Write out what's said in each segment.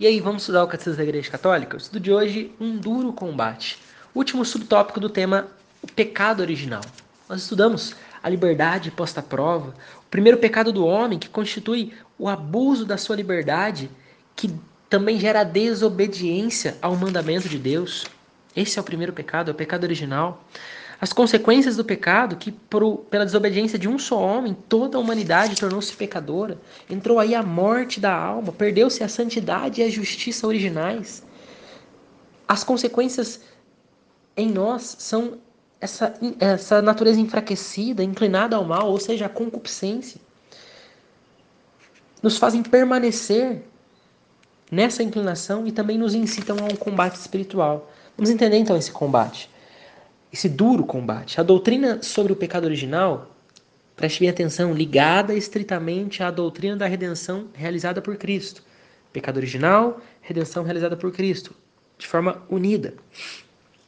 E aí, vamos estudar o Catecismo da Igreja Católica? O estudo de hoje, um duro combate. Último subtópico do tema, o pecado original. Nós estudamos a liberdade posta à prova, o primeiro pecado do homem, que constitui o abuso da sua liberdade, que também gera desobediência ao mandamento de Deus. Esse é o primeiro pecado, é o pecado original. As consequências do pecado, que por, pela desobediência de um só homem, toda a humanidade tornou-se pecadora. Entrou aí a morte da alma, perdeu-se a santidade e a justiça originais. As consequências em nós são essa, essa natureza enfraquecida, inclinada ao mal, ou seja, a concupiscência. Nos fazem permanecer nessa inclinação e também nos incitam a um combate espiritual. Vamos entender então esse combate esse duro combate. A doutrina sobre o pecado original, preste bem atenção, ligada estritamente à doutrina da redenção realizada por Cristo. Pecado original, redenção realizada por Cristo, de forma unida.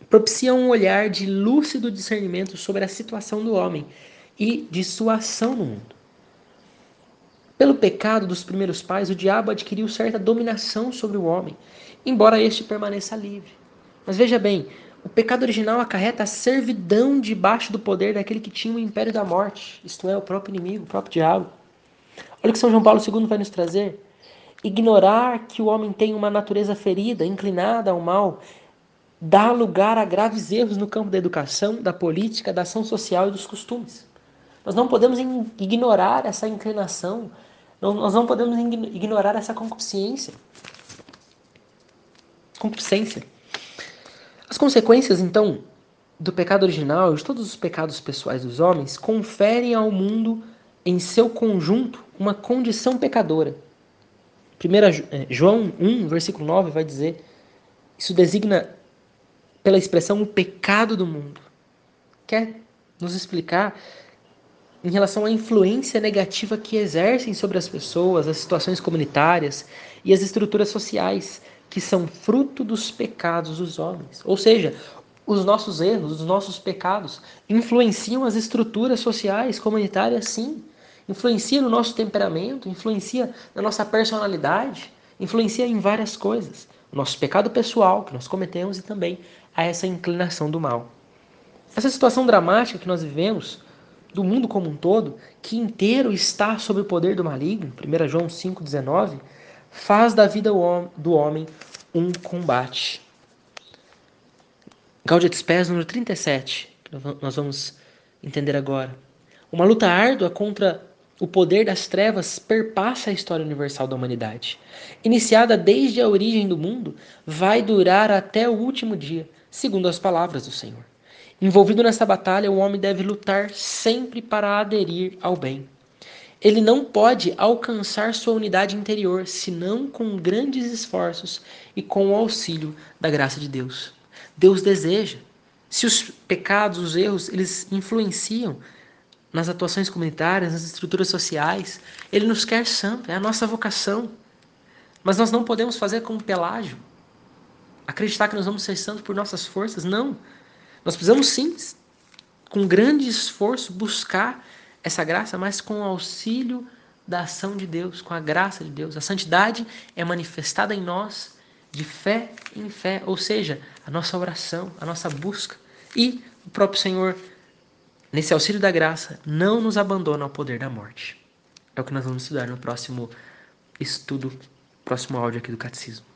Propicia um olhar de lúcido discernimento sobre a situação do homem e de sua ação no mundo. Pelo pecado dos primeiros pais, o diabo adquiriu certa dominação sobre o homem, embora este permaneça livre. Mas veja bem, o pecado original acarreta a servidão debaixo do poder daquele que tinha o império da morte, isto é, o próprio inimigo, o próprio diabo. Olha o que São João Paulo II vai nos trazer. Ignorar que o homem tem uma natureza ferida, inclinada ao mal, dá lugar a graves erros no campo da educação, da política, da ação social e dos costumes. Nós não podemos ignorar essa inclinação, nós não podemos ignorar essa concupiscência. Concupiscência. As consequências, então, do pecado original e de todos os pecados pessoais dos homens conferem ao mundo, em seu conjunto, uma condição pecadora. 1 é, João 1, versículo 9, vai dizer: Isso designa, pela expressão, o pecado do mundo. Quer nos explicar em relação à influência negativa que exercem sobre as pessoas, as situações comunitárias e as estruturas sociais que são fruto dos pecados dos homens. Ou seja, os nossos erros, os nossos pecados influenciam as estruturas sociais, comunitárias, sim. Influencia no nosso temperamento, influencia na nossa personalidade, influencia em várias coisas. O nosso pecado pessoal que nós cometemos e também a essa inclinação do mal. Essa situação dramática que nós vivemos, do mundo como um todo, que inteiro está sob o poder do maligno, 1 João 5,19, faz da vida do homem um combate. Gaudium Spes, número 37, que nós vamos entender agora. Uma luta árdua contra o poder das trevas perpassa a história universal da humanidade. Iniciada desde a origem do mundo, vai durar até o último dia, segundo as palavras do Senhor. Envolvido nessa batalha, o homem deve lutar sempre para aderir ao bem. Ele não pode alcançar sua unidade interior senão com grandes esforços e com o auxílio da graça de Deus. Deus deseja. Se os pecados, os erros, eles influenciam nas atuações comunitárias, nas estruturas sociais, ele nos quer santo, é a nossa vocação. Mas nós não podemos fazer como Pelágio, acreditar que nós vamos ser santos por nossas forças, não. Nós precisamos sim, com grande esforço, buscar essa graça, mas com o auxílio da ação de Deus, com a graça de Deus. A santidade é manifestada em nós de fé em fé, ou seja, a nossa oração, a nossa busca. E o próprio Senhor, nesse auxílio da graça, não nos abandona ao poder da morte. É o que nós vamos estudar no próximo estudo, próximo áudio aqui do Catecismo.